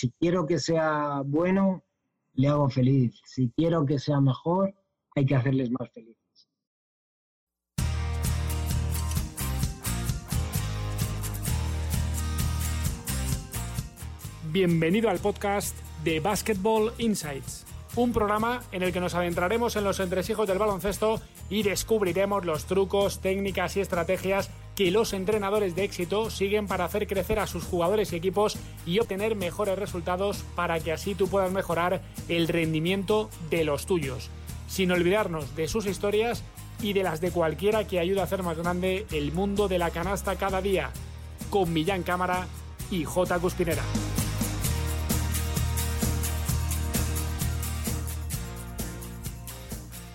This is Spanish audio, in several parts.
si quiero que sea bueno, le hago feliz. Si quiero que sea mejor, hay que hacerles más felices. Bienvenido al podcast de Basketball Insights, un programa en el que nos adentraremos en los entresijos del baloncesto y descubriremos los trucos, técnicas y estrategias que los entrenadores de éxito siguen para hacer crecer a sus jugadores y equipos y obtener mejores resultados para que así tú puedas mejorar el rendimiento de los tuyos, sin olvidarnos de sus historias y de las de cualquiera que ayude a hacer más grande el mundo de la canasta cada día, con Millán Cámara y J. Cuspinera.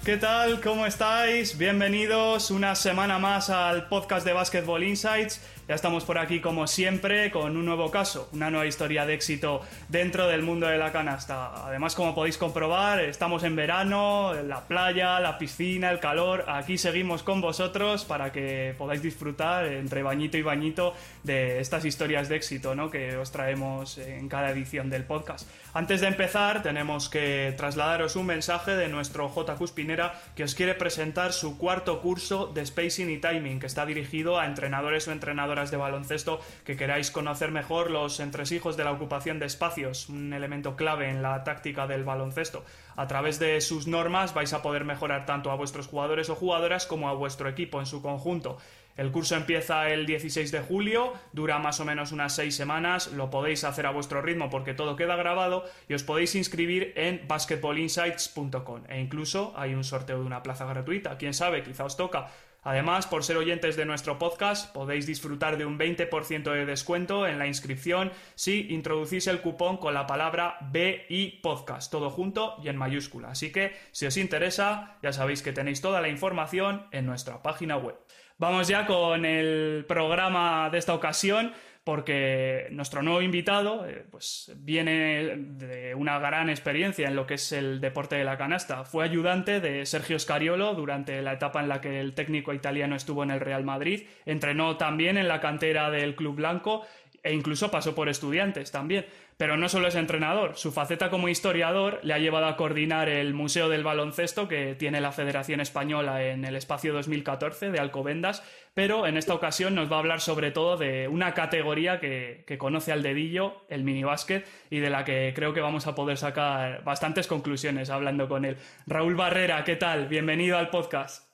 ¿Qué tal? ¿Cómo estáis? Bienvenidos una semana más al podcast de Basketball Insights. Ya estamos por aquí como siempre con un nuevo caso, una nueva historia de éxito dentro del mundo de la canasta. Además, como podéis comprobar, estamos en verano, en la playa, la piscina, el calor. Aquí seguimos con vosotros para que podáis disfrutar entre bañito y bañito de estas historias de éxito ¿no? que os traemos en cada edición del podcast. Antes de empezar, tenemos que trasladaros un mensaje de nuestro JQ Spinera que os quiere presentar su cuarto curso de Spacing y Timing, que está dirigido a entrenadores o entrenadoras de baloncesto que queráis conocer mejor los entresijos de la ocupación de espacios, un elemento clave en la táctica del baloncesto. A través de sus normas vais a poder mejorar tanto a vuestros jugadores o jugadoras como a vuestro equipo en su conjunto. El curso empieza el 16 de julio, dura más o menos unas seis semanas, lo podéis hacer a vuestro ritmo porque todo queda grabado y os podéis inscribir en basketballinsights.com e incluso hay un sorteo de una plaza gratuita, quién sabe, quizá os toca. Además, por ser oyentes de nuestro podcast, podéis disfrutar de un 20% de descuento en la inscripción si introducís el cupón con la palabra BI Podcast, todo junto y en mayúscula. Así que, si os interesa, ya sabéis que tenéis toda la información en nuestra página web. Vamos ya con el programa de esta ocasión porque nuestro nuevo invitado eh, pues viene de una gran experiencia en lo que es el deporte de la canasta. Fue ayudante de Sergio Scariolo durante la etapa en la que el técnico italiano estuvo en el Real Madrid. Entrenó también en la cantera del Club Blanco e incluso pasó por estudiantes también. Pero no solo es entrenador, su faceta como historiador le ha llevado a coordinar el Museo del Baloncesto que tiene la Federación Española en el espacio 2014 de Alcobendas, pero en esta ocasión nos va a hablar sobre todo de una categoría que, conoce al dedillo, el minibásquet, y de la que creo que vamos a poder sacar bastantes conclusiones hablando con él. Raúl Barrera, ¿qué tal? Bienvenido al podcast.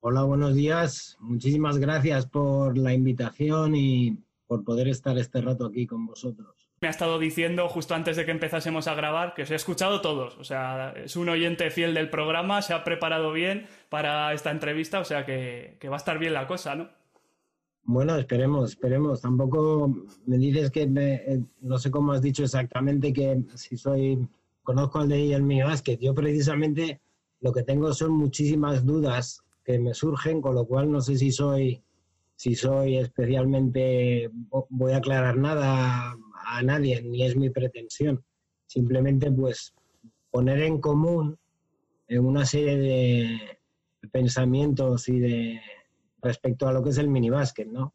Hola, buenos días. Muchísimas gracias por la invitación y por poder estar este rato aquí con vosotros. Me ha estado diciendo justo antes de que empezásemos a grabar que os he escuchado todos, o sea, es un oyente fiel del programa, se ha preparado bien para esta entrevista, o sea que, va a estar bien la cosa, ¿no? Bueno, esperemos, esperemos. Tampoco me dices que eh, no sé cómo has dicho exactamente que si soy conozco al de el mío que Yo precisamente lo que tengo son muchísimas dudas que me surgen, con lo cual no sé si soy si soy especialmente, voy a aclarar nada a nadie, ni es mi pretensión. Simplemente pues poner en común una serie de pensamientos y de respecto a lo que es el minibásquet, ¿no?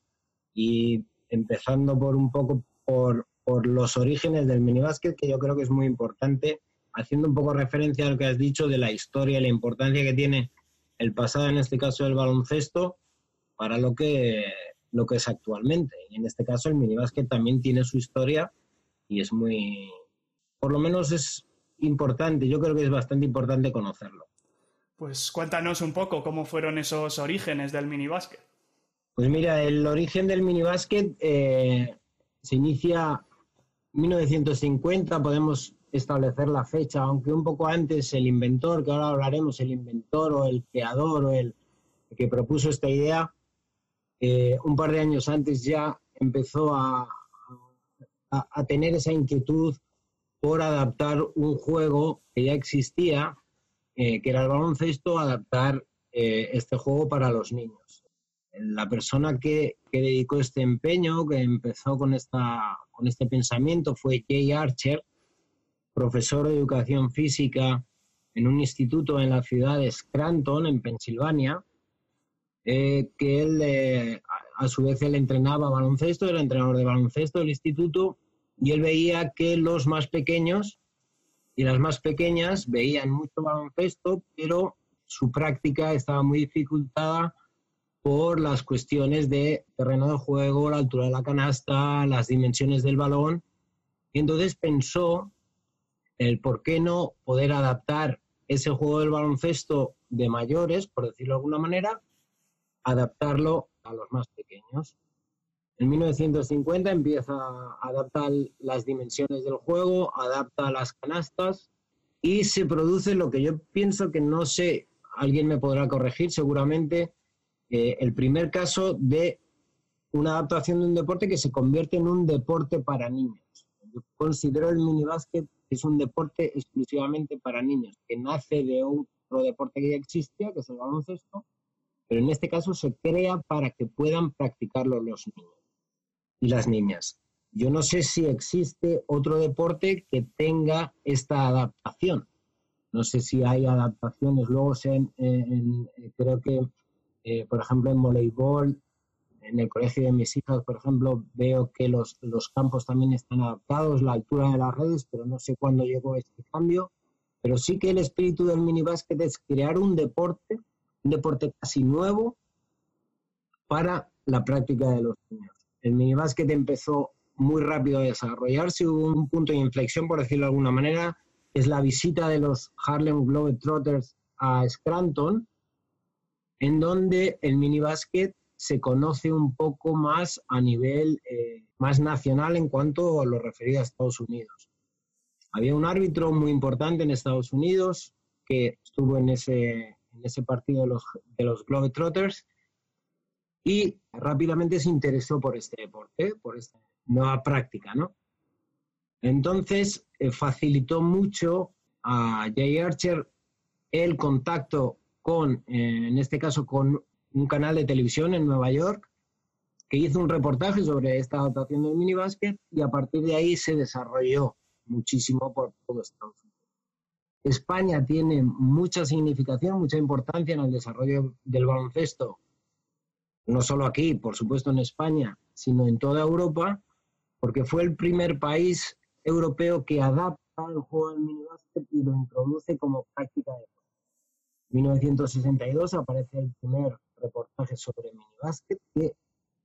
Y empezando por un poco por, por los orígenes del minibásquet, que yo creo que es muy importante, haciendo un poco referencia a lo que has dicho de la historia y la importancia que tiene el pasado, en este caso el baloncesto, para lo que, lo que es actualmente. En este caso el minibásquet también tiene su historia y es muy, por lo menos es importante, yo creo que es bastante importante conocerlo. Pues cuéntanos un poco cómo fueron esos orígenes del minibásquet. Pues mira, el origen del minibásquet eh, se inicia en 1950, podemos establecer la fecha, aunque un poco antes el inventor, que ahora hablaremos, el inventor o el creador o el que propuso esta idea, eh, un par de años antes ya empezó a, tener esa inquietud por adaptar un juego que ya existía, eh, que era el baloncesto, adaptar eh, este juego para los niños. La persona que, dedicó este empeño, que empezó con, con este pensamiento, fue Jay Archer, profesor de educación física en un instituto en la ciudad de Scranton, en Pensilvania, eh, que él, a su vez, él entrenaba baloncesto, era entrenador de baloncesto del instituto y él veía que los más pequeños y las más pequeñas veían mucho baloncesto, pero su práctica estaba muy dificultada por las cuestiones de terreno de juego, la altura de la canasta, las dimensiones del balón. Y entonces pensó el por qué no poder adaptar ese juego del baloncesto de mayores, por decirlo de alguna manera, adaptarlo a los más pequeños. En 1950 empieza a adaptar las dimensiones del juego, adapta las canastas y se produce lo que yo pienso que no sé, alguien me podrá corregir seguramente, eh, el primer caso de una adaptación de un deporte que se convierte en un deporte para niños. Yo considero el minibásquet es un deporte exclusivamente para niños, que nace de otro deporte que ya existía, que es el baloncesto, pero en este caso se crea para que puedan practicarlo los niños y las niñas. Yo no sé si existe otro deporte que tenga esta adaptación. No sé si hay adaptaciones. Luego creo que, eh, por ejemplo, en voleibol, en el colegio de mis hijas, por ejemplo, veo que los, los campos también están adaptados, la altura de las redes, pero no sé cuándo llegó este cambio. Pero sí que el espíritu del minibásquet es crear un deporte, un deporte casi nuevo para la práctica de los niños. El minibásquet empezó muy rápido a desarrollarse, hubo un punto de inflexión, por decirlo de alguna manera, es la visita de los Harlem Globetrotters a Scranton, en donde el minibásquet se conoce un poco más a nivel eh, más nacional en cuanto a lo referido a Estados Unidos. Había un árbitro muy importante en Estados Unidos que estuvo en ese, en ese partido de los, de los Globetrotters y rápidamente se interesó por este deporte, por esta nueva práctica, ¿no? Entonces, eh, facilitó mucho a Jay Archer el contacto con, eh, en este caso, con un canal de televisión en Nueva York, que hizo un reportaje sobre esta adaptación del minibásquet y a partir de ahí se desarrolló muchísimo por todo Estados Unidos. España tiene mucha significación, mucha importancia en el desarrollo del baloncesto no solo aquí, por supuesto en España, sino en toda Europa, porque fue el primer país europeo que adapta el juego del minibásquet y lo introduce como práctica de juego. En 1962 aparece el primer reportaje sobre minibásquet que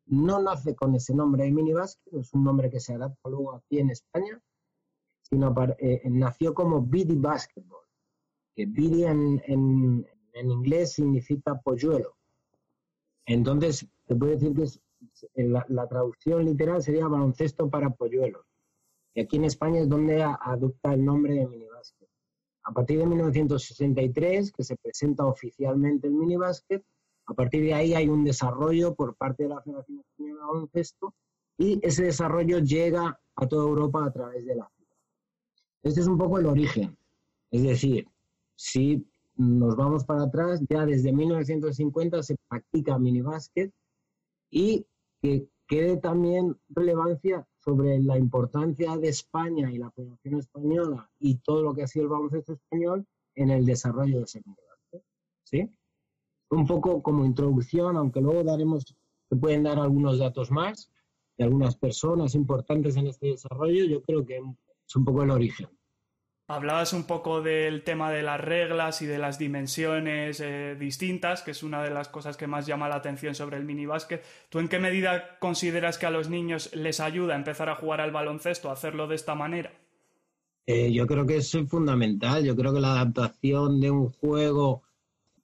no nace con ese nombre de minibásquet, es un nombre que se adapta luego aquí en España, sino eh, nació como BD Basketball, que BD en, en inglés significa polluelo entonces, te puedo decir que la, traducción literal sería baloncesto para polluelos. Y aquí en España es donde adopta el nombre de minibásquet. A partir de 1963, que se presenta oficialmente el minibásquet, a partir de ahí hay un desarrollo por parte de la Federación Española de Baloncesto y ese desarrollo llega a toda Europa a través de la. Este es un poco el origen. Es decir, si nos vamos para atrás, ya desde 1950 se practica minibásquet y que quede también relevancia sobre la importancia de España y la Federación Española y todo lo que ha sido el baloncesto español en el desarrollo de ese minibásquet. ¿Sí? Un poco como introducción, aunque luego daremos, se pueden dar algunos datos más de algunas personas importantes en este desarrollo, yo creo que es un poco el origen. Hablabas un poco del tema de las reglas y de las dimensiones eh, distintas, que es una de las cosas que más llama la atención sobre el minibásquet. ¿Tú en qué medida consideras que a los niños les ayuda a empezar a jugar al baloncesto, a hacerlo de esta manera? Eh, yo creo que eso es fundamental. Yo creo que la adaptación de un juego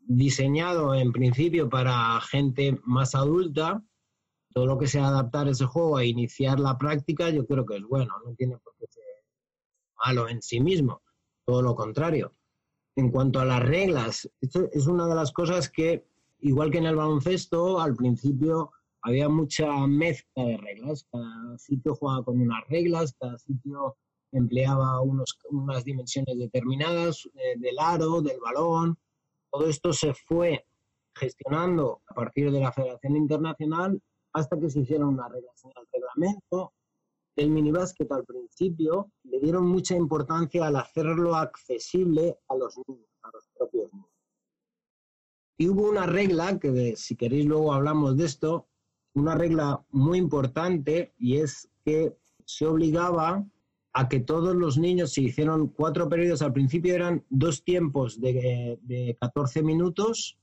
diseñado en principio para gente más adulta, todo lo que sea adaptar ese juego a iniciar la práctica, yo creo que es bueno. No tiene por qué ser malo en sí mismo, todo lo contrario. En cuanto a las reglas, esto es una de las cosas que, igual que en el baloncesto, al principio había mucha mezcla de reglas. Cada sitio jugaba con unas reglas, cada sitio empleaba unos, unas dimensiones determinadas eh, del aro, del balón. Todo esto se fue gestionando a partir de la Federación Internacional hasta que se hicieron unas reglas en el reglamento el minibásquet al principio le dieron mucha importancia al hacerlo accesible a los niños, a los propios niños. Y hubo una regla, que si queréis luego hablamos de esto, una regla muy importante y es que se obligaba a que todos los niños se hicieron cuatro periodos. Al principio eran dos tiempos de, de 14 minutos,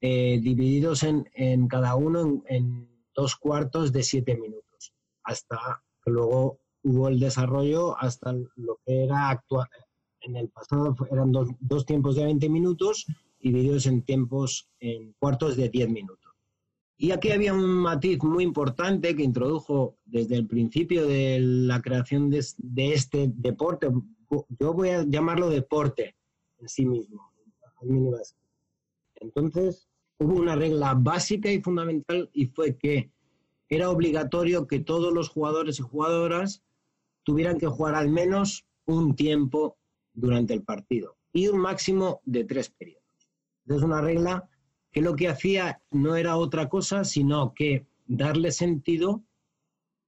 eh, divididos en, en, cada uno en, en, dos cuartos de siete minutos, hasta luego hubo el desarrollo hasta lo que era actual. En el pasado eran dos, dos tiempos de 20 minutos divididos en tiempos, en cuartos de 10 minutos. Y aquí había un matiz muy importante que introdujo desde el principio de la creación de, de este deporte. Yo voy a llamarlo deporte en sí mismo, minibásquet. Entonces, hubo una regla básica y fundamental y fue que era obligatorio que todos los jugadores y jugadoras tuvieran que jugar al menos un tiempo durante el partido y un máximo de tres periodos. Es una regla que lo que hacía no era otra cosa, sino que darle sentido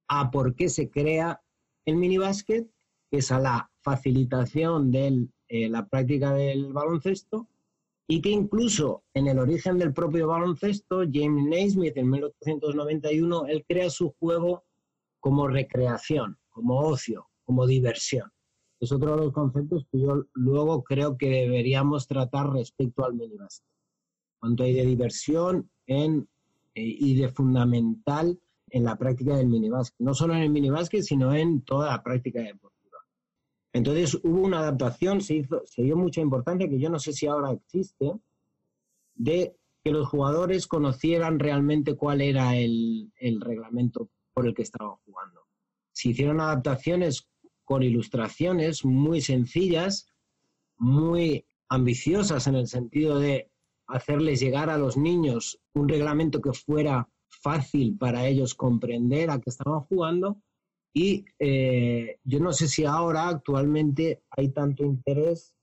a por qué se crea el minibásquet, que es a la facilitación de eh, la práctica del baloncesto, y que incluso en el origen del propio baloncesto, James Naismith en 1891, él crea su juego como recreación, como ocio, como diversión. Es otro de los conceptos que yo luego creo que deberíamos tratar respecto al minibásquet cuánto hay de diversión eh, y de fundamental en la práctica del minibásquet. No solo en el minibásquet, sino en toda la práctica deportiva. Entonces hubo una adaptación, se, hizo, se dio mucha importancia, que yo no sé si ahora existe, de que los jugadores conocieran realmente cuál era el, el reglamento por el que estaban jugando. Se hicieron adaptaciones con ilustraciones muy sencillas, muy ambiciosas en el sentido de hacerles llegar a los niños un reglamento que fuera fácil para ellos comprender a qué estaban jugando. Y eh, yo no sé si ahora actualmente hay tanto interés,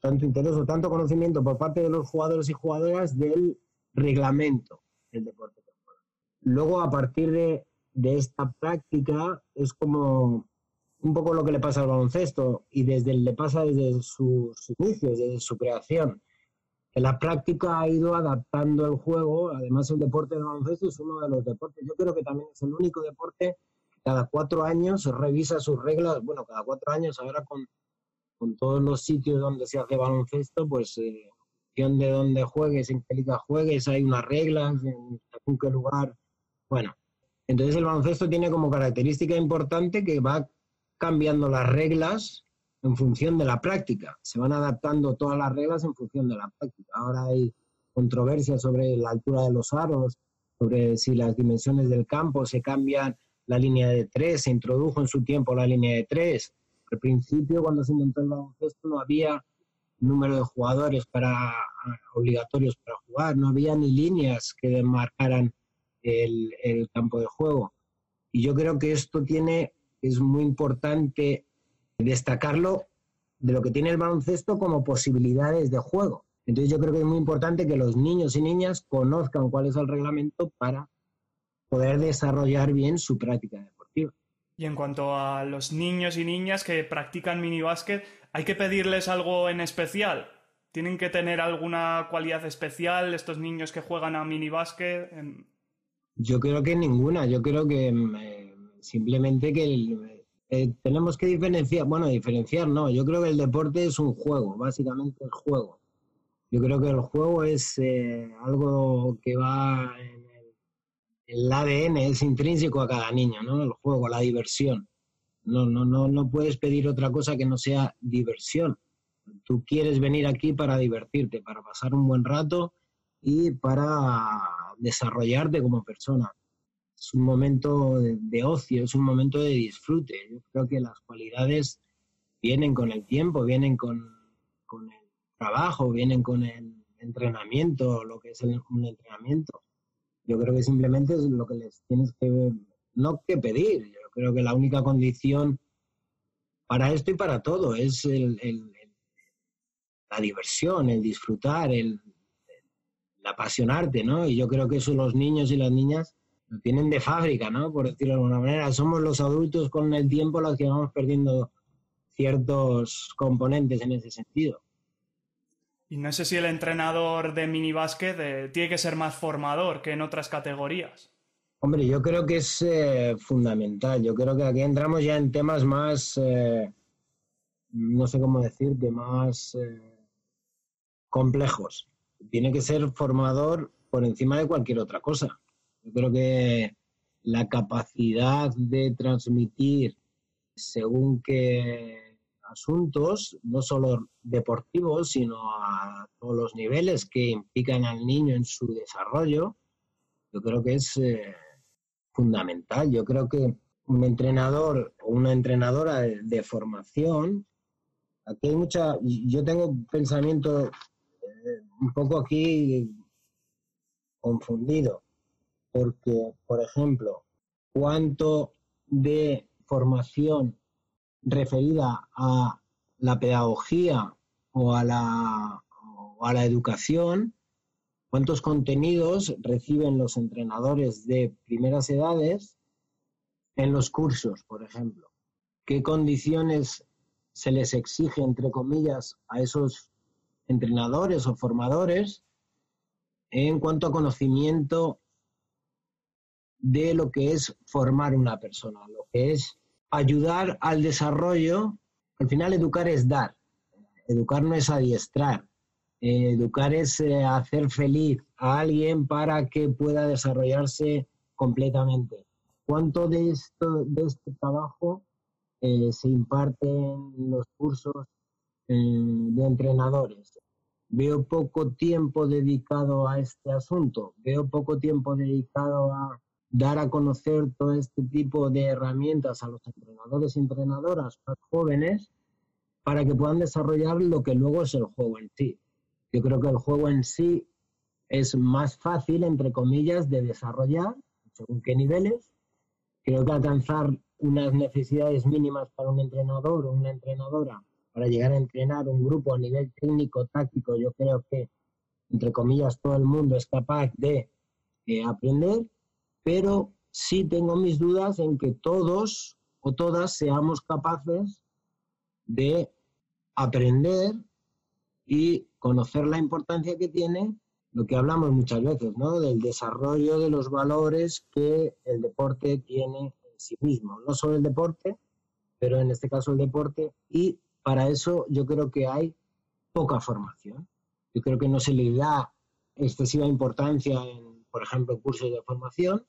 tanto interés o tanto conocimiento por parte de los jugadores y jugadoras del reglamento del deporte. Luego, a partir de, de esta práctica, es como un poco lo que le pasa al baloncesto y desde le pasa desde sus inicios, desde su creación en la práctica ha ido adaptando el juego. Además, el deporte de baloncesto es uno de los deportes. Yo creo que también es el único deporte cada cuatro años revisa sus reglas. Bueno, cada cuatro años ahora con, con todos los sitios donde se hace baloncesto, pues eh, de dónde juegues, en qué liga juegues, hay unas reglas, en, en qué lugar. Bueno, entonces el baloncesto tiene como característica importante que va cambiando las reglas en función de la práctica. Se van adaptando todas las reglas en función de la práctica. Ahora hay controversias sobre la altura de los aros, sobre si las dimensiones del campo se cambian la línea de tres, se introdujo en su tiempo la línea de tres. Al principio, cuando se inventó el baloncesto, no había número de jugadores para, obligatorios para jugar, no había ni líneas que demarcaran el, el campo de juego. Y yo creo que esto tiene, es muy importante destacarlo de lo que tiene el baloncesto como posibilidades de juego. Entonces yo creo que es muy importante que los niños y niñas conozcan cuál es el reglamento para poder desarrollar bien su práctica deportiva. Y en cuanto a los niños y niñas que practican minibásquet, ¿hay que pedirles algo en especial? ¿Tienen que tener alguna cualidad especial estos niños que juegan a minibásquet? Yo creo que ninguna. Yo creo que eh, simplemente que el, eh, tenemos que diferenciar, bueno, diferenciar no, yo creo que el deporte es un juego, básicamente el juego. Yo creo que el juego es eh, algo que va en el, ADN, es intrínseco a cada niño, ¿no? El juego, la diversión. No, no, no, no puedes pedir otra cosa que no sea diversión. Tú quieres venir aquí para divertirte, para pasar un buen rato y para desarrollarte como persona es un momento de, ocio, es un momento de disfrute. Yo creo que las cualidades vienen con el tiempo, vienen con, con el trabajo, vienen con el entrenamiento, lo que es un entrenamiento. Yo creo que simplemente es lo que les tienes que, no que pedir, yo creo que la única condición para esto y para todo es el, la diversión, el disfrutar, el, apasionarte, ¿no? Y yo creo que eso los niños y las niñas lo tienen de fábrica, ¿no? Por decirlo de alguna manera. Somos los adultos con el tiempo los que vamos perdiendo ciertos componentes en ese sentido. Y no sé si el entrenador de minibásquet eh, tiene que ser más formador que en otras categorías. Hombre, yo creo que es eh, fundamental. Yo creo que aquí entramos ya en temas más, eh, no sé cómo decir, de más complejos. Tiene que ser formador por encima de cualquier otra cosa. Yo creo que la capacidad de transmitir según qué asuntos, no solo deportivos, sino a todos los niveles que implican al niño en su desarrollo, yo creo que es fundamental. Yo creo que un entrenador o una entrenadora de, formación, aquí hay mucha, yo tengo pensamiento eh, un poco aquí confundido, porque, por ejemplo, cuánto de formación referida a la pedagogía o a la, a la educación ¿Cuántos contenidos reciben los entrenadores de primeras edades en los cursos, por ejemplo? ¿Qué condiciones se les exige, entre comillas, a esos entrenadores o formadores en cuanto a conocimiento de lo que es formar una persona, lo que es ayudar al desarrollo. Al final educar es dar, educar no es adiestrar, educar es eh, hacer feliz a alguien para que pueda desarrollarse completamente. ¿Cuánto de, esto, de este trabajo eh, se imparte en los cursos eh, de entrenadores? Veo poco tiempo dedicado a este asunto, veo poco tiempo dedicado a dar a conocer todo este tipo de herramientas a los entrenadores y entrenadoras jóvenes para que puedan desarrollar lo que luego es el juego en sí. Yo creo que el juego en sí es más fácil, entre comillas, de desarrollar, según qué niveles. Creo que alcanzar unas necesidades mínimas para un entrenador o una entrenadora para llegar a entrenar un grupo a nivel técnico, táctico, yo creo que, entre comillas, todo el mundo es capaz de eh, aprender, pero sí tengo mis dudas en que todos o todas seamos capaces de aprender y conocer la importancia que tiene lo que hablamos muchas veces, ¿no? Del desarrollo de los valores que el deporte tiene en sí mismo. No solo el deporte, pero en este caso el deporte. Y para eso yo creo que hay poca formación. Yo creo que no se le da excesiva importancia en, por ejemplo, cursos de formación.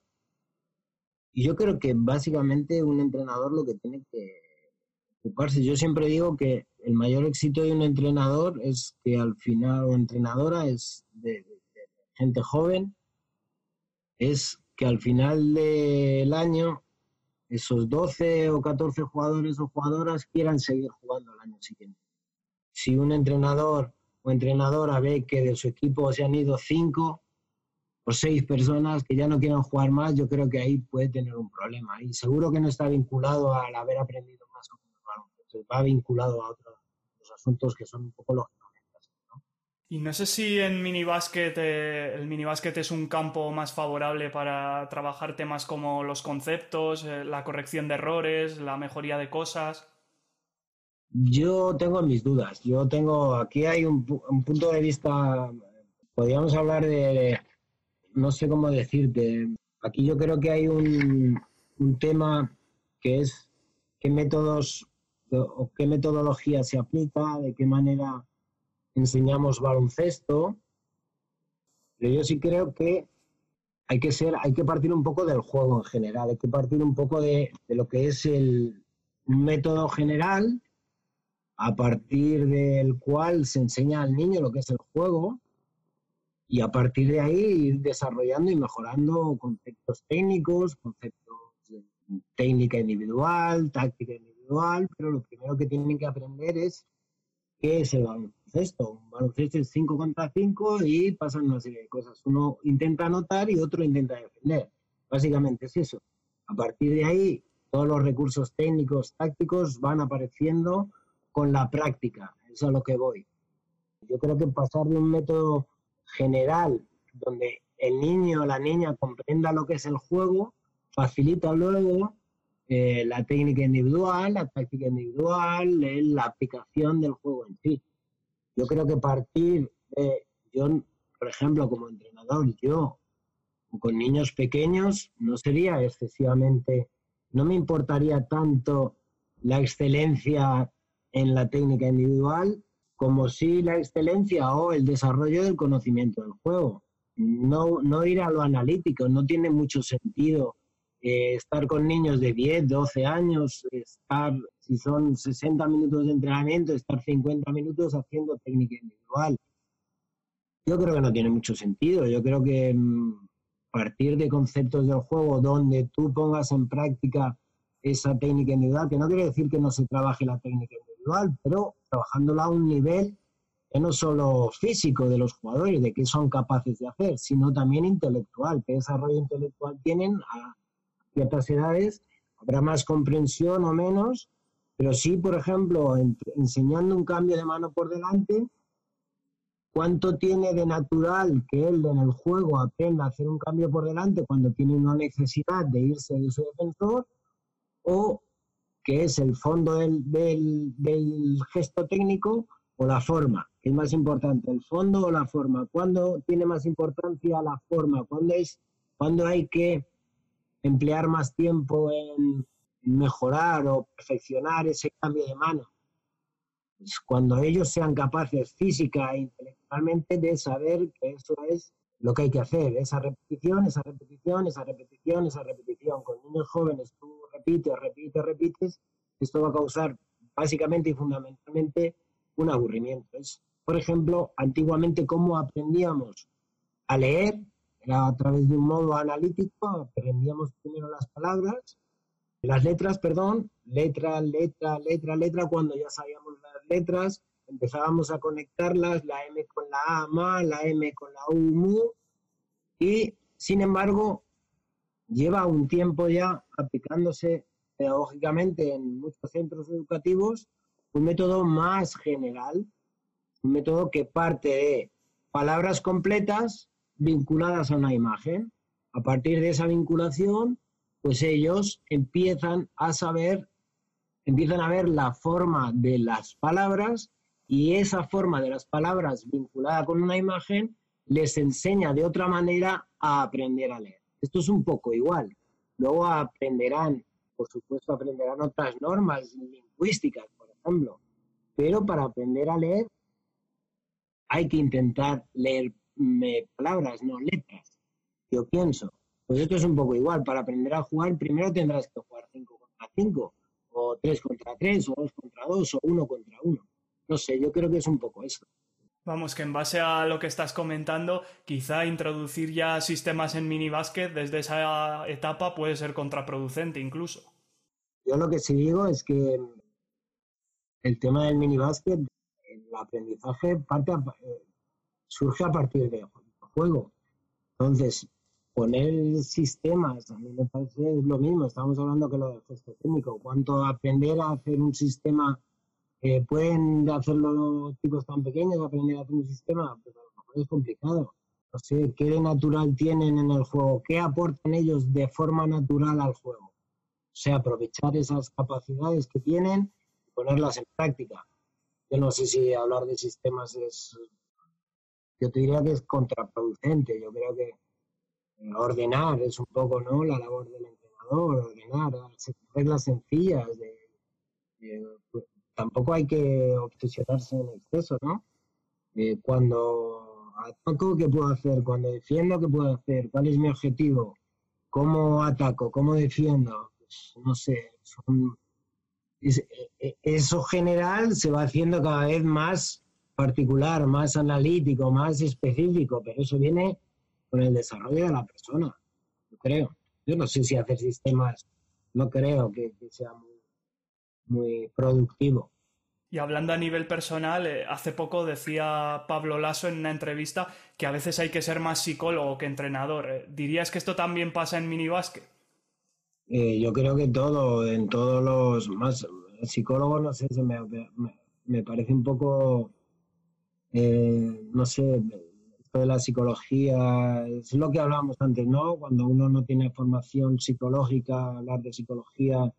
Y yo creo que básicamente un entrenador lo que tiene que ocuparse. Yo siempre digo que el mayor éxito de un entrenador es que al final, o entrenadora, es de, gente joven, es que al final del año esos 12 o 14 jugadores o jugadoras quieran seguir jugando el año siguiente. Si un entrenador o entrenadora ve que de su equipo se han ido 5 o 6 personas que ya no quieren jugar más, yo creo que ahí puede tener un problema. Y seguro que no está vinculado al haber aprendido más o menos va vinculado a otros asuntos que son un poco lógicos. Y no sé si en minibásquet eh, el minibásquet es un campo más favorable para trabajar temas como los conceptos, eh, la corrección de errores, la mejoría de cosas. Yo tengo mis dudas. Yo tengo, aquí hay un, punto de vista, podríamos hablar de, no sé cómo decirte, aquí yo creo que hay un, un tema que es qué métodos o qué metodología se aplica, de qué manera enseñamos baloncesto, pero yo sí creo que hay que ser, hay que partir un poco del juego en general, hay que partir un poco de, lo que es el método general a partir del cual se enseña al niño lo que es el juego y a partir de ahí ir desarrollando y mejorando conceptos técnicos, conceptos de técnica individual, táctica individual, pero lo primero que tienen que aprender es qué es el baloncesto. Un baloncesto es 5 contra 5 y pasan una serie de cosas. Uno intenta anotar y otro intenta defender. Básicamente es eso. A partir de ahí, todos los recursos técnicos, tácticos van apareciendo con la práctica. Eso es a lo que voy. Yo creo que pasar de un método general donde el niño o la niña comprenda lo que es el juego, facilita luego eh, la técnica individual, la táctica individual, la aplicación del juego en sí. Yo creo que partir de, yo, por ejemplo, como entrenador, yo con niños pequeños no sería excesivamente, no me importaría tanto la excelencia en la técnica individual como si la excelencia o el desarrollo del conocimiento del juego. No, no ir a lo analítico, no tiene mucho sentido eh, estar con niños de 10, 12 años, estar, si son 60 minutos de entrenamiento, estar 50 minutos haciendo técnica individual. Yo creo que no tiene mucho sentido. Yo creo que mm, partir de conceptos del juego donde tú pongas en práctica esa técnica individual, que no quiere decir que no se trabaje la técnica individual, pero trabajándola a un nivel que no solo físico de los jugadores, de qué son capaces de hacer, sino también intelectual, qué desarrollo intelectual tienen a ciertas edades, habrá más comprensión o menos, pero sí, por ejemplo, enseñando un cambio de mano por delante, cuánto tiene de natural que él en el juego aprenda a hacer un cambio por delante cuando tiene una necesidad de irse de su defensor, o que es el fondo del, gesto técnico o la forma, que es más importante, el fondo o la forma. ¿Cuándo tiene más importancia la forma? ¿Cuándo, es, cuando hay que emplear más tiempo en mejorar o perfeccionar ese cambio de mano? Pues cuando ellos sean capaces física e intelectualmente de saber que eso es lo que hay que hacer, esa repetición, esa repetición, esa repetición, esa repetición. Con niños jóvenes tú repites, repites, repites, esto va a causar básicamente y fundamentalmente un aburrimiento. Es, por ejemplo, antiguamente cómo aprendíamos a leer, era a través de un modo analítico, aprendíamos primero las palabras, las letras, perdón, letra, letra, letra, letra, cuando ya sabíamos las letras, empezábamos a conectarlas, la M con la A, ma, la M con la U, mu, y sin embargo, lleva un tiempo ya aplicándose pedagógicamente en muchos centros educativos un método más general, un método que parte de palabras completas vinculadas a una imagen. A partir de esa vinculación, pues ellos empiezan a saber, empiezan a ver la forma de las palabras y esa forma de las palabras vinculada con una imagen les enseña de otra manera a aprender a leer. Esto es un poco igual. Luego aprenderán, por supuesto, aprenderán otras normas lingüísticas, por ejemplo, pero para aprender a leer hay que intentar leer palabras, no letras. Yo pienso. Pues esto es un poco igual. Para aprender a jugar, primero tendrás que jugar 5 contra 5, o 3 contra 3, o 2 contra 2, o 1 contra 1. No sé, yo creo que es un poco eso. Vamos, que en base a lo que estás comentando, quizá introducir ya sistemas en minibásquet desde esa etapa puede ser contraproducente incluso. Yo lo que sí digo es que el tema del minibásquet, el aprendizaje parte eh, surge a partir del juego. Entonces, poner sistemas, a mí me parece es lo mismo, estamos hablando que lo del gesto técnico, cuánto aprender a hacer un sistema eh, ¿Pueden hacerlo chicos tan pequeños, aprender a hacer un sistema? Pero a lo mejor es complicado. No sé, ¿qué de natural tienen en el juego? ¿Qué aportan ellos de forma natural al juego? O sea, aprovechar esas capacidades que tienen y ponerlas en práctica. Yo no sé si hablar de sistemas es... Yo te diría que es contraproducente. Yo creo que ordenar es un poco ¿no? la labor del entrenador, ordenar, reglas sencillas de, de pues, tampoco hay que obsesionarse en exceso, ¿no? Eh, cuando ataco, ¿qué puedo hacer? Cuando defiendo, ¿qué puedo hacer? ¿Cuál es mi objetivo? ¿Cómo ataco? ¿Cómo defiendo? Pues, no sé, e, e, eso general se va haciendo cada vez más particular, más analítico, más específico, pero eso viene con el desarrollo de la persona, yo creo. Yo no sé si hacer sistemas, no creo que, que sea muy muy productivo. Y hablando a nivel personal, eh, hace poco decía Pablo Lasso en una entrevista que a veces hay que ser más psicólogo que entrenador. Eh, ¿Dirías que esto también pasa en minibásquet? Eh, yo creo que todo, en todos los más psicólogos, no sé, se me, me, parece un poco, no sé, esto de la psicología, es lo que hablábamos antes, ¿no? Cuando uno no tiene formación psicológica, hablar de psicología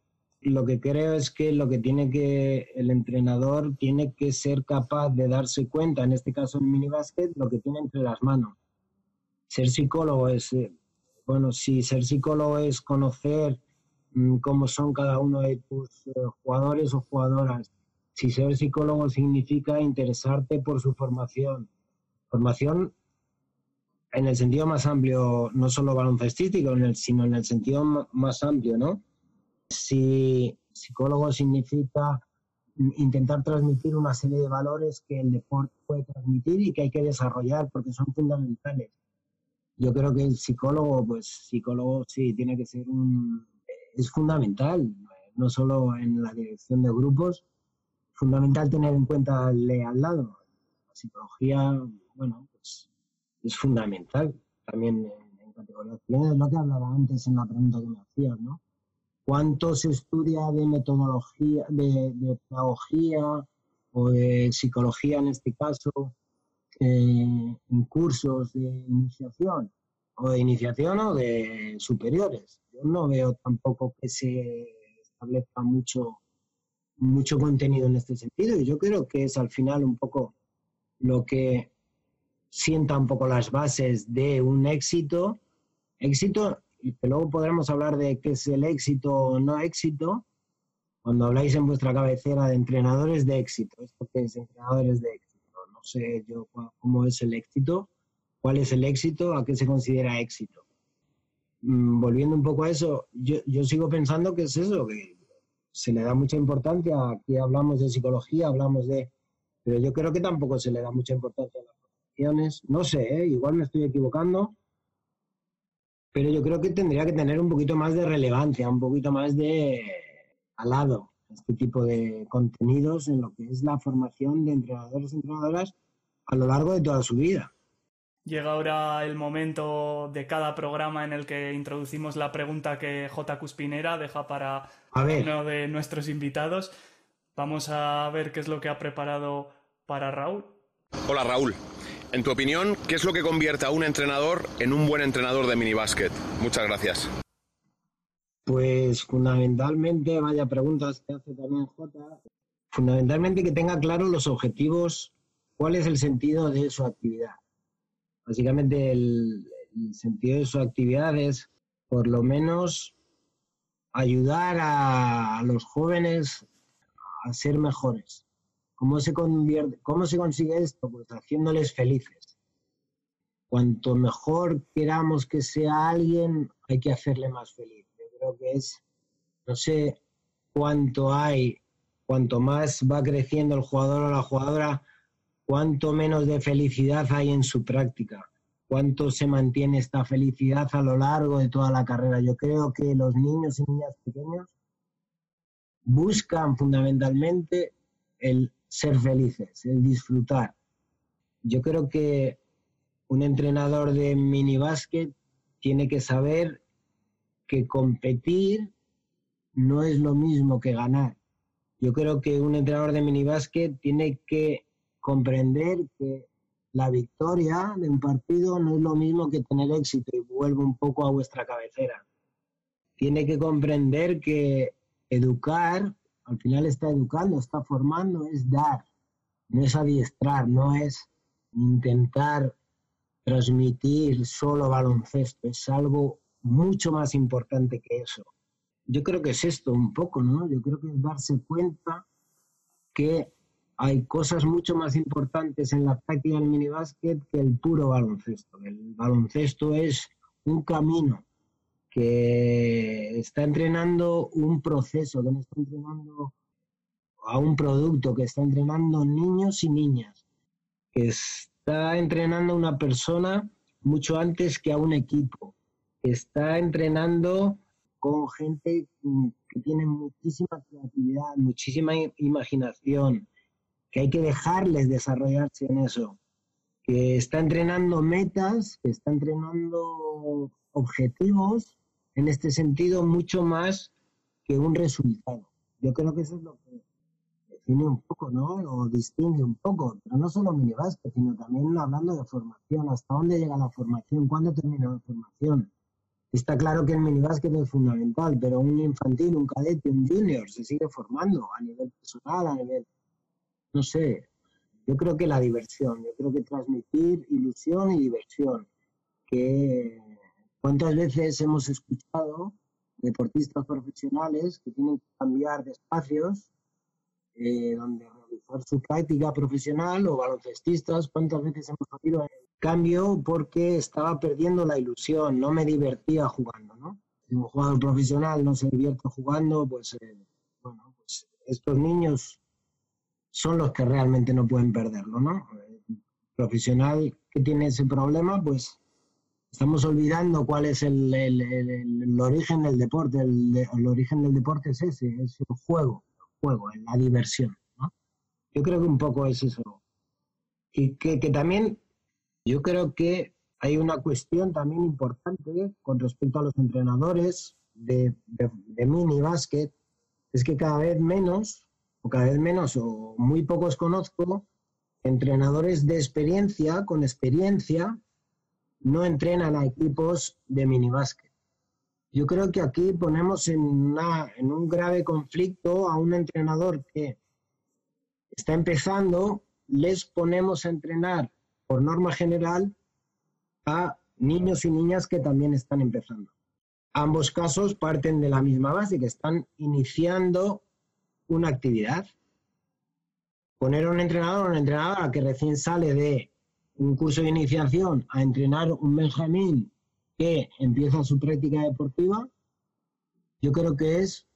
lo que creo es que lo que tiene que el entrenador tiene que ser capaz de darse cuenta, en este caso en minibásquet, lo que tiene entre las manos. Ser psicólogo es, bueno, si ser psicólogo es conocer mm, cómo son cada uno de tus eh, jugadores o jugadoras, si ser psicólogo significa interesarte por su formación, formación en el sentido más amplio, no solo baloncestístico, sino en el sentido más amplio, ¿no? Si psicólogo significa intentar transmitir una serie de valores que el deporte puede transmitir y que hay que desarrollar porque son fundamentales. Yo creo que el psicólogo, pues psicólogo sí, tiene que ser un... es fundamental, no solo en la dirección de grupos, fundamental tener en cuenta al al lado. La psicología, bueno, pues es fundamental también en, en categorías. Es lo que hablaba antes en la pregunta que me hacías, ¿no? Cuánto se estudia de metodología, de, pedagogía o de psicología en este caso eh, en cursos de iniciación o de iniciación o de superiores. Yo no veo tampoco que se establezca mucho, mucho contenido en este sentido y yo creo que es al final un poco lo que sienta un poco las bases de un éxito. Éxito y que luego podremos hablar de qué es el éxito o no éxito, cuando habláis en vuestra cabecera de entrenadores de éxito. ¿Esto qué es entrenadores de éxito? No sé yo cómo es el éxito, cuál es el éxito, a qué se considera éxito. Mm, volviendo un poco a eso, yo, yo sigo pensando que es eso, que se le da mucha importancia, aquí hablamos de psicología, hablamos de... Pero yo creo que tampoco se le da mucha importancia a las profesiones. No sé, ¿eh? igual me estoy equivocando, pero yo creo que tendría que tener un poquito más de relevancia, un poquito más de alado este tipo de contenidos en lo que es la formación de entrenadores y entrenadoras a lo largo de toda su vida. Llega ahora el momento de cada programa en el que introducimos la pregunta que J. Cuspinera deja para uno de nuestros invitados. Vamos a ver qué es lo que ha preparado para Raúl. Hola Raúl, en tu opinión, ¿qué es lo que convierte a un entrenador en un buen entrenador de minibásquet? Muchas gracias. Pues fundamentalmente, vaya preguntas que hace también Jota, fundamentalmente que tenga claro los objetivos, cuál es el sentido de su actividad. Básicamente el, sentido de su actividad es por lo menos ayudar a los jóvenes a ser mejores. ¿Cómo se, convierte, ¿Cómo se consigue esto? Pues haciéndoles felices. Cuanto mejor queramos que sea alguien, hay que hacerle más feliz. Yo creo que es, no sé cuánto hay, cuanto más va creciendo el jugador o la jugadora, cuánto menos de felicidad hay en su práctica, cuánto se mantiene esta felicidad a lo largo de toda la carrera. Yo creo que los niños y niñas pequeños buscan fundamentalmente el ser felices, el disfrutar. Yo creo que un entrenador de mini básquet tiene que saber que competir no es lo mismo que ganar. Yo creo que un entrenador de mini básquet tiene que comprender que la victoria de un partido no es lo mismo que tener éxito y vuelvo un poco a vuestra cabecera. Tiene que comprender que educar al final está educando, está formando, es dar, no es adiestrar, no es intentar transmitir solo baloncesto, es algo mucho más importante que eso. Yo creo que es esto un poco, ¿no? Yo creo que es darse cuenta que hay cosas mucho más importantes en la práctica del minibásquet que el puro baloncesto. El baloncesto es un camino que está entrenando un proceso, que no está entrenando a un producto, que está entrenando niños y niñas, que está entrenando a una persona mucho antes que a un equipo, que está entrenando con gente que tiene muchísima creatividad, muchísima imaginación, que hay que dejarles desarrollarse en eso, que está entrenando metas, que está entrenando objetivos en este sentido mucho más que un resultado. Yo creo que eso es lo que define un poco, ¿no? O distingue un poco, pero no solo minibásquet, sino también hablando de formación, hasta dónde llega la formación, cuándo termina la formación. Está claro que el minibásquet es fundamental, pero un infantil, un cadete, un junior se sigue formando a nivel personal, a nivel, no sé, yo creo que la diversión, yo creo que transmitir ilusión y diversión, que ¿Cuántas veces hemos escuchado deportistas profesionales que tienen que cambiar de espacios eh, donde realizar su práctica profesional o baloncestistas? ¿Cuántas veces hemos oído el cambio porque estaba perdiendo la ilusión, no me divertía jugando, ¿no? Si un jugador profesional no se divierte jugando, pues, eh, bueno, pues estos niños son los que realmente no pueden perderlo, ¿no? El profesional que tiene ese problema, pues estamos olvidando cuál es el, origen del deporte. El, origen del deporte es ese, es el juego, el juego, la diversión. ¿no? Yo creo que un poco es eso. Y que, también, yo creo que hay una cuestión también importante con respecto a los entrenadores de, de mini básquet, es que cada vez menos, o cada vez menos, o muy pocos conozco, entrenadores de experiencia, con experiencia, no entrenan a equipos de minibásquet. Yo creo que aquí ponemos en, un grave conflicto a un entrenador que está empezando, les ponemos a entrenar por norma general a niños y niñas que también están empezando. Ambos casos parten de la misma base, que están iniciando una actividad. Poner a un entrenador o una entrenadora que recién sale de un curso de iniciación a entrenar un Benjamín que empieza su práctica deportiva, yo creo que es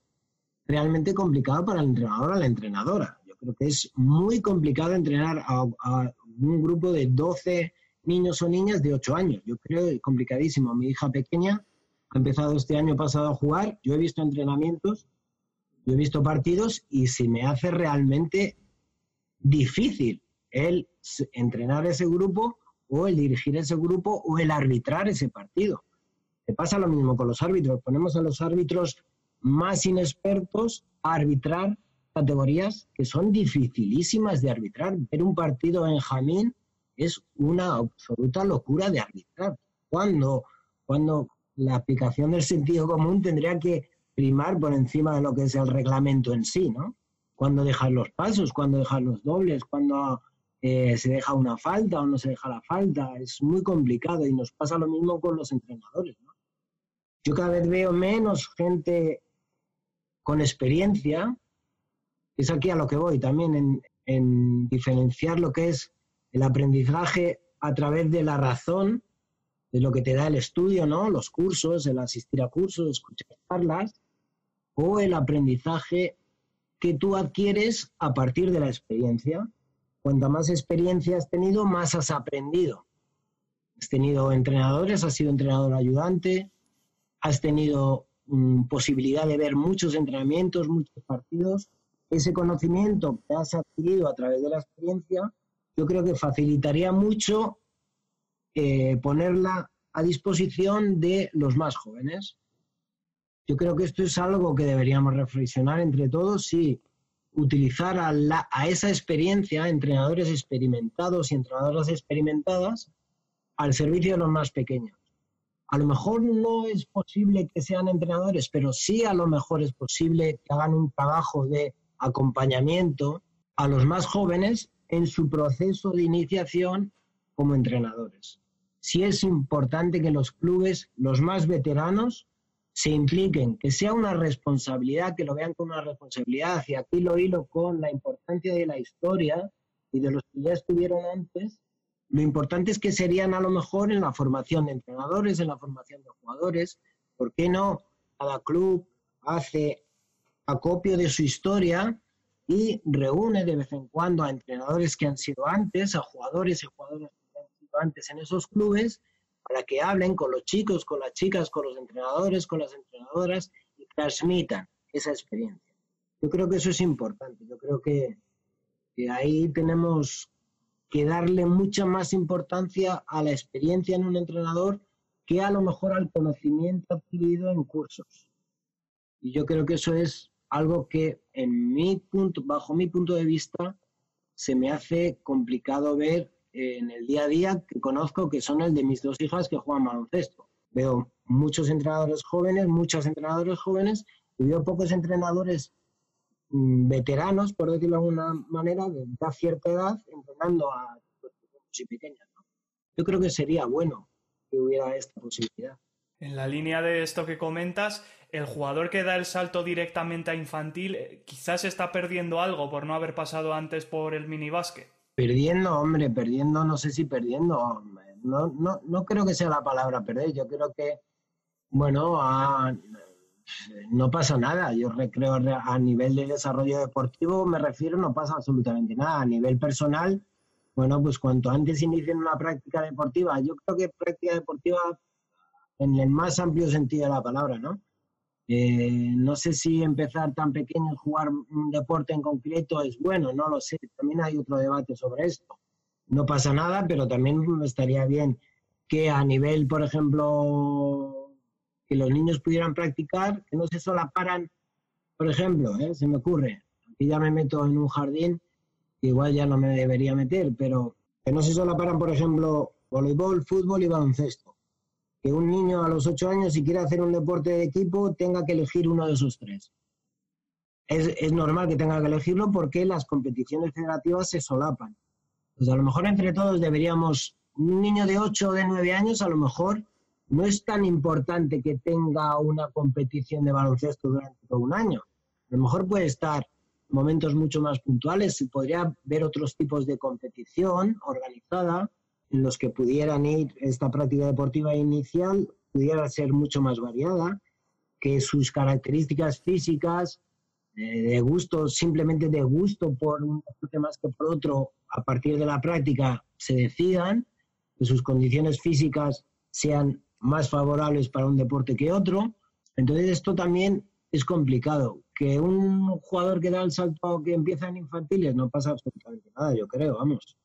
realmente complicado para el entrenador o la entrenadora. Yo creo que es muy complicado entrenar a, un grupo de 12 niños o niñas de 8 años. Yo creo que complicadísimo. Mi hija pequeña ha empezado este año pasado a jugar. Yo he visto entrenamientos, yo he visto partidos y se me hace realmente difícil el entrenar ese grupo o el dirigir ese grupo o el arbitrar ese partido. Se pasa lo mismo con los árbitros. Ponemos a los árbitros más inexpertos a arbitrar categorías que son dificilísimas de arbitrar. Ver un partido en Jamín es una absoluta locura de arbitrar. Cuando, cuando la aplicación del sentido común tendría que primar por encima de lo que es el reglamento en sí, ¿no? Cuando dejar los pasos, cuando dejar los dobles, cuando eh, se deja una falta o no se deja la falta. Es muy complicado y nos pasa lo mismo con los entrenadores. Yo cada vez veo menos gente con experiencia, es aquí a lo que voy también, en, en diferenciar lo que es el aprendizaje a través de la razón, de lo que te da el estudio, ¿no? Los cursos, el asistir a cursos, escuchar charlas, o el aprendizaje que tú adquieres a partir de la experiencia. Cuanta más experiencia has tenido, más has aprendido. Has tenido entrenadores, has sido entrenador ayudante, has tenido mm, posibilidad de ver muchos entrenamientos, muchos partidos. Ese conocimiento que has adquirido a través de la experiencia, yo creo que facilitaría mucho eh, ponerla a disposición de los más jóvenes. Yo creo que esto es algo que deberíamos reflexionar entre todos si utilizar a, esa experiencia, entrenadores experimentados y entrenadoras experimentadas, al servicio de los más pequeños. A lo mejor no es posible que sean entrenadores, pero sí a lo mejor es posible que hagan un trabajo de acompañamiento a los más jóvenes en su proceso de iniciación como entrenadores. Sí es importante que los clubes, los más veteranos, se impliquen, que sea una responsabilidad, que lo vean como una responsabilidad. Y aquí lo hilo con la importancia de la historia y de los que ya estuvieron antes. Lo importante es que serían a lo mejor en la formación de entrenadores, en la formación de jugadores. ¿Por qué no? Cada club hace acopio de su historia y reúne de vez en cuando a entrenadores que han sido antes, a jugadores y jugadores que han sido antes en esos clubes para que hablen con los chicos, con las chicas, con los entrenadores, con las entrenadoras y transmitan esa experiencia. Yo creo que eso es importante. Yo creo que, ahí tenemos que darle mucha más importancia a la experiencia en un entrenador que a lo mejor al conocimiento adquirido en cursos. Y yo creo que eso es algo que en mi punto, bajo mi punto de vista, se me hace complicado ver en el día a día que conozco, que son el de mis dos hijas que juegan baloncesto. Veo muchos entrenadores jóvenes, muchos entrenadores jóvenes, y veo pocos entrenadores mm, veteranos, por decirlo de alguna manera, de cierta edad, entrenando a chicos pequeños. Yo creo que sería bueno que hubiera esta posibilidad. En la línea de esto que comentas, el jugador que da el salto directamente a infantil eh, quizás está perdiendo algo por no haber pasado antes por el minibásquet. Perdiendo, hombre, perdiendo, no sé si perdiendo. No, no, no creo que sea la palabra perder. Yo creo que, bueno, no pasa nada. Yo creo a nivel de desarrollo deportivo me refiero, no pasa absolutamente nada. A nivel personal, bueno, pues cuanto antes inicien una práctica deportiva, yo creo que práctica deportiva en el más amplio sentido de la palabra, ¿no? Eh, no sé si empezar tan pequeño y jugar un deporte en concreto es bueno, no lo sé. También hay otro debate sobre esto. No pasa nada, pero también estaría bien que a nivel, por ejemplo, que los niños pudieran practicar, que no se solaparan, por ejemplo, ¿eh? se me ocurre, aquí ya me meto en un jardín igual ya no me debería meter, pero que no se solaparan, por ejemplo, voleibol, fútbol y baloncesto. Que un niño a los ocho años, si quiere hacer un deporte de equipo, tenga que elegir uno de esos tres. Es, es normal que tenga que elegirlo porque las competiciones federativas se solapan. Pues a lo mejor entre todos deberíamos, un niño de ocho o de nueve años, a lo mejor no es tan importante que tenga una competición de baloncesto durante todo un año. A lo mejor puede estar momentos mucho más puntuales. Podría ver otros tipos de competición organizada los que pudieran ir esta práctica deportiva inicial, pudiera ser mucho más variada, que sus características físicas, eh, de gusto, simplemente de gusto por un deporte más que por otro, a partir de la práctica se decidan, que sus condiciones físicas sean más favorables para un deporte que otro. Entonces esto también es complicado. Que un jugador que da el salto que empieza en infantiles no pasa absolutamente nada, yo creo, vamos.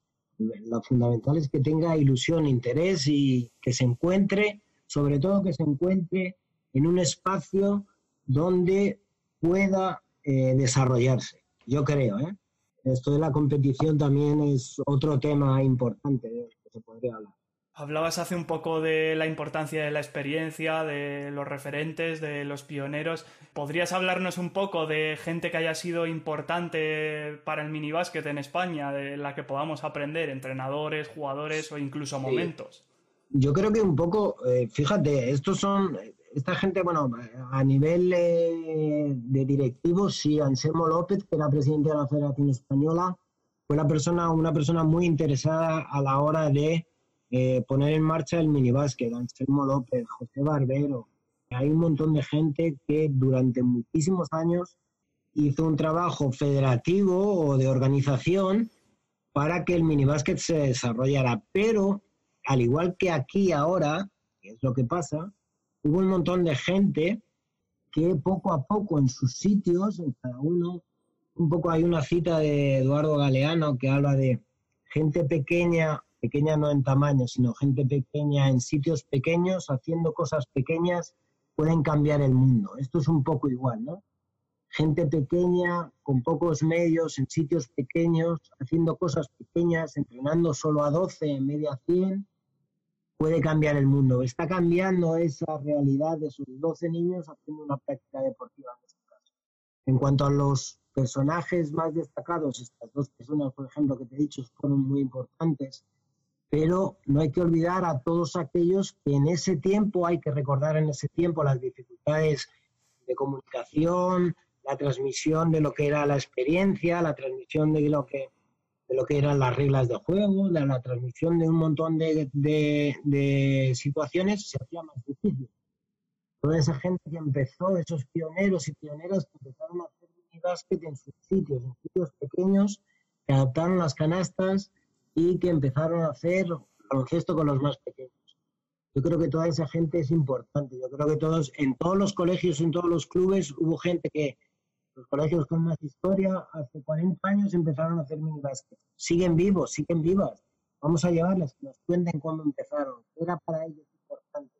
Lo fundamental es que tenga ilusión, interés y que se encuentre, sobre todo que se encuentre en un espacio donde pueda eh, desarrollarse. Yo creo, ¿eh? Esto de la competición también es otro tema importante de que se podría hablar. Hablabas hace un poco de la importancia de la experiencia, de los referentes, de los pioneros. ¿Podrías hablarnos un poco de gente que haya sido importante para el minibásquet en España, de la que podamos aprender, entrenadores, jugadores o incluso momentos? Yo creo que un poco, eh, fíjate, estos son, esta gente, bueno, a nivel eh, de directivos, sí, Anselmo López, que era presidente de la Federación Española, fue la persona, una persona muy interesada a la hora de eh, poner en marcha el minibásquet, Anselmo López, José Barbero. Hay un montón de gente que durante muchísimos años hizo un trabajo federativo o de organización para que el minibásquet se desarrollara. Pero, al igual que aquí ahora, que es lo que pasa, hubo un montón de gente que poco a poco en sus sitios, en cada uno, un poco hay una cita de Eduardo Galeano que habla de gente pequeña pequeña no en tamaño, sino gente pequeña en sitios pequeños, haciendo cosas pequeñas, pueden cambiar el mundo. Esto es un poco igual, ¿no? Gente pequeña, con pocos medios, en sitios pequeños, haciendo cosas pequeñas, entrenando solo a 12, en media 100, puede cambiar el mundo. Está cambiando esa realidad de sus 12 niños haciendo una práctica deportiva en este caso. En cuanto a los personajes más destacados, estas dos personas, por ejemplo, que te he dicho, fueron muy importantes pero no hay que olvidar a todos aquellos que en ese tiempo, hay que recordar en ese tiempo las dificultades de comunicación, la transmisión de lo que era la experiencia, la transmisión de lo que, de lo que eran las reglas de juego, la, transmisión de un montón de, de, situaciones, se hacía más difícil. Toda esa gente que empezó, esos pioneros y pioneras que empezaron a hacer básquet en sus sitios, en sitios pequeños, que adaptaron las canastas, y que empezaron a hacer baloncesto con los más pequeños. Yo creo que toda esa gente es importante. Yo creo que todos, en todos los colegios, en todos los clubes, hubo gente que, los colegios con más historia, hace 40 años empezaron a hacer minibásquet. Siguen vivos, siguen vivas. Vamos a llevarles, que nos cuenten cómo empezaron, qué era para ellos importante,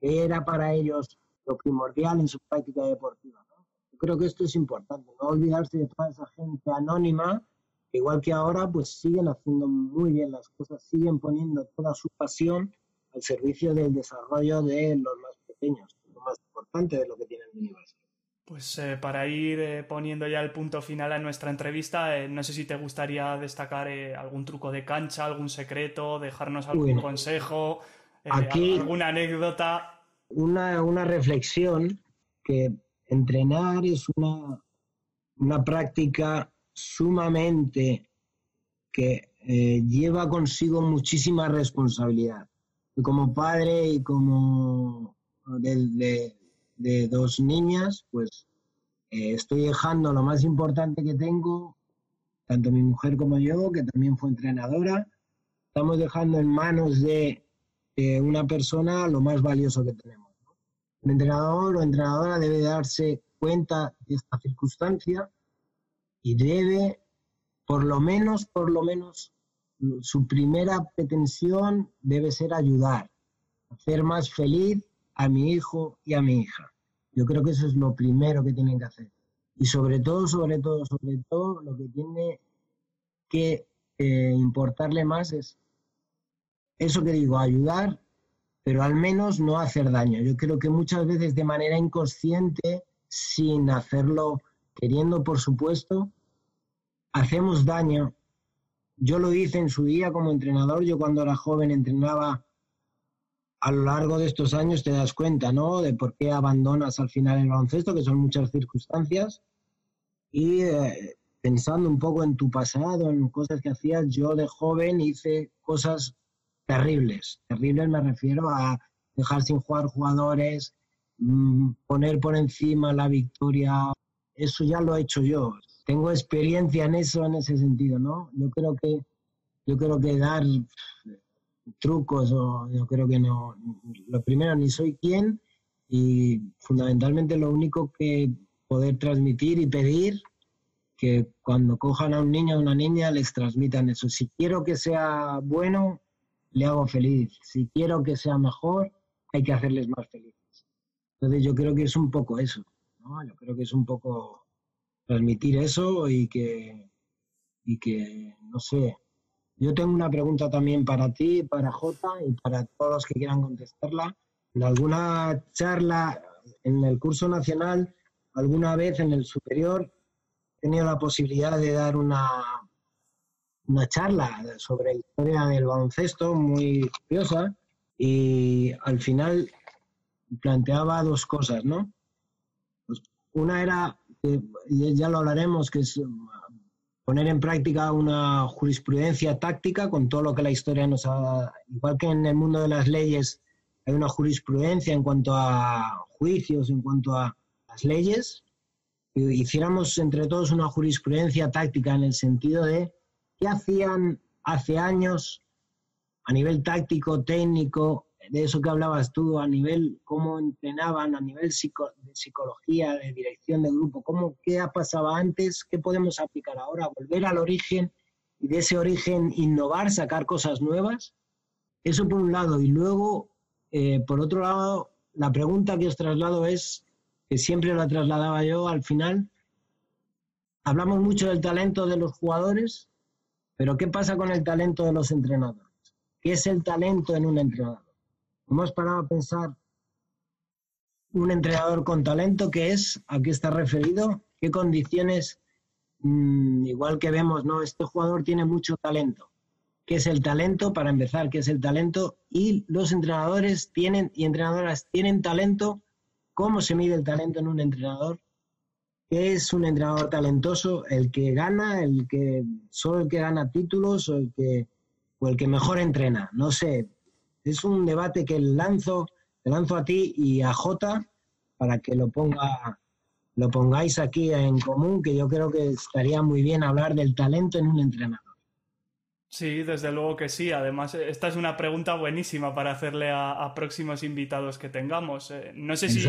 qué era para ellos lo primordial en su práctica deportiva. Yo creo que esto es importante, no olvidarse de toda esa gente anónima igual que ahora, pues siguen haciendo muy bien las cosas, siguen poniendo toda su pasión al servicio del desarrollo de los más pequeños, lo más importante de lo que tiene el universo. Pues eh, para ir eh, poniendo ya el punto final a nuestra entrevista, eh, no sé si te gustaría destacar algún truco de cancha, algún secreto, dejarnos algún consejo, alguna anécdota. una, una reflexión que entrenar es una, una práctica sumamente que eh, lleva consigo muchísima responsabilidad. Y como padre y como de, dos niñas, pues eh, estoy dejando lo más importante que tengo, tanto mi mujer como yo, que también fue entrenadora, estamos dejando en manos de una persona lo más valioso que tenemos. El entrenador o entrenadora debe darse cuenta de esta circunstancia y debe, por lo menos, por lo menos, su primera pretensión debe ser ayudar, hacer más feliz a mi hijo y a mi hija. Yo creo que eso es lo primero que tienen que hacer. Y sobre todo, sobre todo, sobre todo, lo que tiene que eh, importarle más es eso que digo, ayudar, pero al menos no hacer daño. Yo creo que muchas veces de manera inconsciente, sin hacerlo queriendo, por supuesto, hacemos daño. Yo lo hice en su día como entrenador, yo cuando era joven entrenaba a lo largo de estos años te das cuenta, ¿no? De por qué abandonas al final el baloncesto, que son muchas circunstancias. Y eh, pensando un poco en tu pasado, en cosas que hacías, yo de joven hice cosas terribles. Terribles me refiero a dejar sin jugar jugadores, mm, poner por encima la victoria. Eso ya lo he hecho yo. Tengo experiencia en eso, en ese sentido, ¿no? Yo creo que, yo creo que dar trucos yo creo que no. Lo primero, ni soy quien y fundamentalmente lo único que poder transmitir y pedir que cuando cojan a un niño o una niña les transmitan eso. Si quiero que sea bueno, le hago feliz. Si quiero que sea mejor, hay que hacerles más felices. Entonces yo creo que es un poco eso. Yo creo que es un poco transmitir eso y que, y que no sé, yo tengo una pregunta también para ti, para Jota y para todos los que quieran contestarla. En alguna charla en el curso nacional, alguna vez en el superior, he tenido la posibilidad de dar una, una charla sobre la historia del baloncesto muy curiosa y al final planteaba dos cosas, ¿no? Una era, que ya lo hablaremos, que es poner en práctica una jurisprudencia táctica con todo lo que la historia nos ha... Igual que en el mundo de las leyes hay una jurisprudencia en cuanto a juicios, en cuanto a las leyes, hiciéramos entre todos una jurisprudencia táctica en el sentido de qué hacían hace años a nivel táctico, técnico, de eso que hablabas tú, a nivel cómo entrenaban, a nivel de psicología, de dirección de grupo, cómo, qué ha pasado antes, qué podemos aplicar ahora, volver al origen y de ese origen innovar, sacar cosas nuevas. Eso por un lado. Y luego, eh, por otro lado, la pregunta que os traslado es, que siempre la trasladaba yo al final, hablamos mucho del talento de los jugadores, pero ¿qué pasa con el talento de los entrenadores? ¿Qué es el talento en un entrenador? Hemos parado a pensar un entrenador con talento, ¿qué es? ¿A qué está referido? ¿Qué condiciones? Mm, igual que vemos, ¿no? Este jugador tiene mucho talento. ¿Qué es el talento? Para empezar, ¿qué es el talento? Y los entrenadores tienen y entrenadoras tienen talento. ¿Cómo se mide el talento en un entrenador? ¿Qué es un entrenador talentoso? ¿El que gana? ¿El que solo el que gana títulos? ¿O el que, o el que mejor entrena? No sé, es un debate que lanzo, lanzo a ti y a Jota para que lo ponga lo pongáis aquí en común, que yo creo que estaría muy bien hablar del talento en un entrenador. Sí, desde luego que sí. Además, esta es una pregunta buenísima para hacerle a, próximos invitados que tengamos. Eh, no sé si,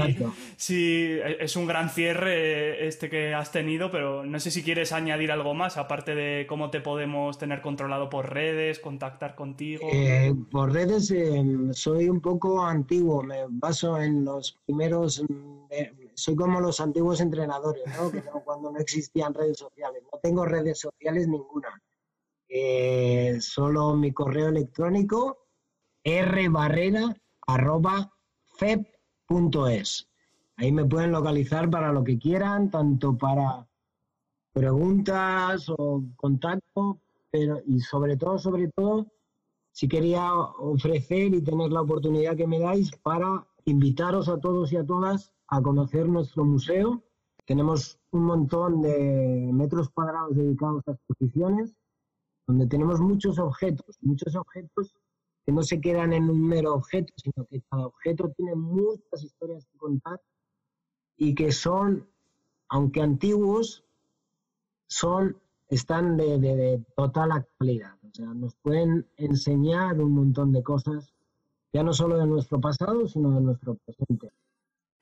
si, es un gran cierre este que has tenido, pero no sé si quieres añadir algo más, aparte de cómo te podemos tener controlado por redes, contactar contigo. Eh, por redes eh, soy un poco antiguo, me baso en los primeros... soy como los antiguos entrenadores, ¿no? que cuando no existían redes sociales. No tengo redes sociales ninguna eh, solo mi correo electrónico rbarrera.feb.es. Ahí me pueden localizar para lo que quieran, tanto para preguntas o contacto, pero y sobre todo, sobre todo, si quería ofrecer y tener la oportunidad que me dais para invitaros a todos y a todas a conocer nuestro museo. Tenemos un montón de metros cuadrados dedicados a exposiciones, donde tenemos muchos objetos, muchos objetos que no se quedan en un mero objeto, sino que cada objeto tiene muchas historias que contar y que son, aunque antiguos, son, están de, de total actualidad. O sea, nos pueden enseñar un montón de cosas, ya no solo de nuestro pasado, sino de nuestro presente.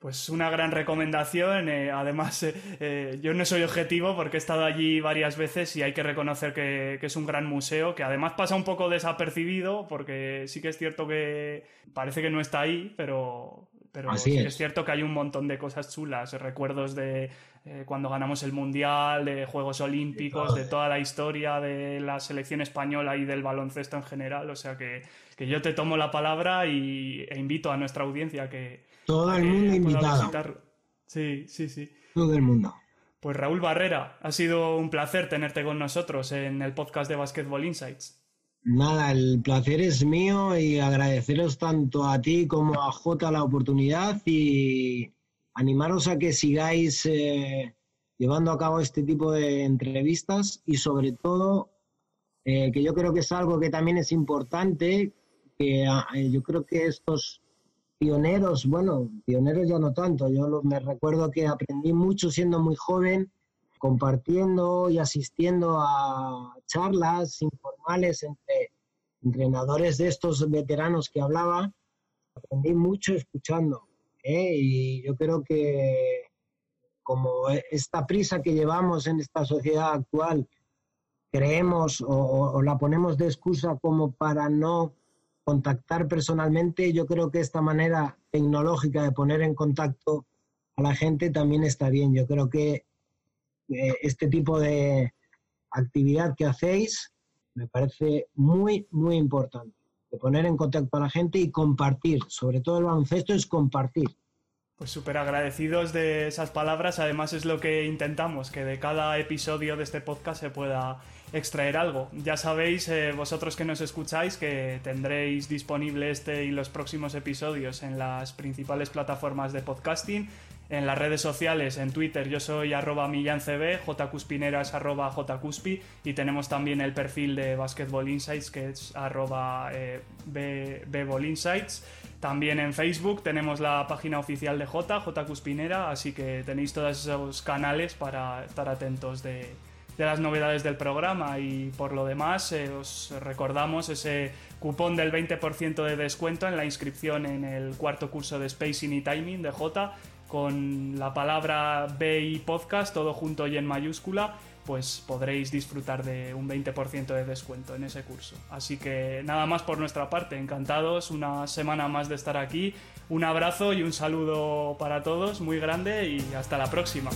Pues una gran recomendación. Eh, además, eh, eh, yo no soy objetivo porque he estado allí varias veces y hay que reconocer que, es un gran museo, que además pasa un poco desapercibido porque sí que es cierto que parece que no está ahí, pero, pero sí es. cierto que hay un montón de cosas chulas, recuerdos de cuando ganamos el Mundial, de Juegos Olímpicos, de toda la historia de la selección española y del baloncesto en general. O sea que, que yo te tomo la palabra y, e invito a nuestra audiencia que todo el mundo invitado. Sí, sí, sí. Todo el mundo. Pues Raúl Barrera, ha sido un placer tenerte con nosotros en el podcast de Basketball Insights. Nada, el placer es mío y agradeceros tanto a ti como a Jota la oportunidad y animaros a que sigáis eh, llevando a cabo este tipo de entrevistas y sobre todo eh, que yo creo que es algo que también es importante, que ah, eh, yo creo que estos pioneros, bueno, pioneros ya no tanto, yo me recuerdo que aprendí mucho siendo muy joven, compartiendo y asistiendo a charlas informales entre entrenadores de estos veteranos que hablaba, aprendí mucho escuchando. ¿eh? Y yo creo que como esta prisa que llevamos en esta sociedad actual, creemos o la ponemos de excusa como para no contactar personalmente, yo creo que esta manera tecnológica de poner en contacto a la gente también está bien. Yo creo que eh, este tipo de actividad que hacéis me parece muy, muy importante. De poner en contacto a la gente y compartir. Sobre todo el baloncesto es compartir. Pues súper agradecidos de esas palabras. Además es lo que intentamos, que de cada episodio de este podcast se pueda extraer algo. Ya sabéis, eh, vosotros que nos escucháis, que tendréis disponible este y los próximos episodios en las principales plataformas de podcasting. En las redes sociales, en Twitter, yo soy arroba millancb, jcuspinera es arroba jcuspi y tenemos también el perfil de Basketball Insights que es arroba eh, insights. También en Facebook tenemos la página oficial de J, jcuspinera, así que tenéis todos esos canales para estar atentos de, de las novedades del programa y por lo demás eh, os recordamos ese cupón del 20% de descuento en la inscripción en el cuarto curso de Spacing y Timing de J con la palabra BI Podcast todo junto y en mayúscula pues podréis disfrutar de un 20% de descuento en ese curso. Así que nada más por nuestra parte, encantados una semana más de estar aquí. Un abrazo y un saludo para todos muy grande y hasta la próxima.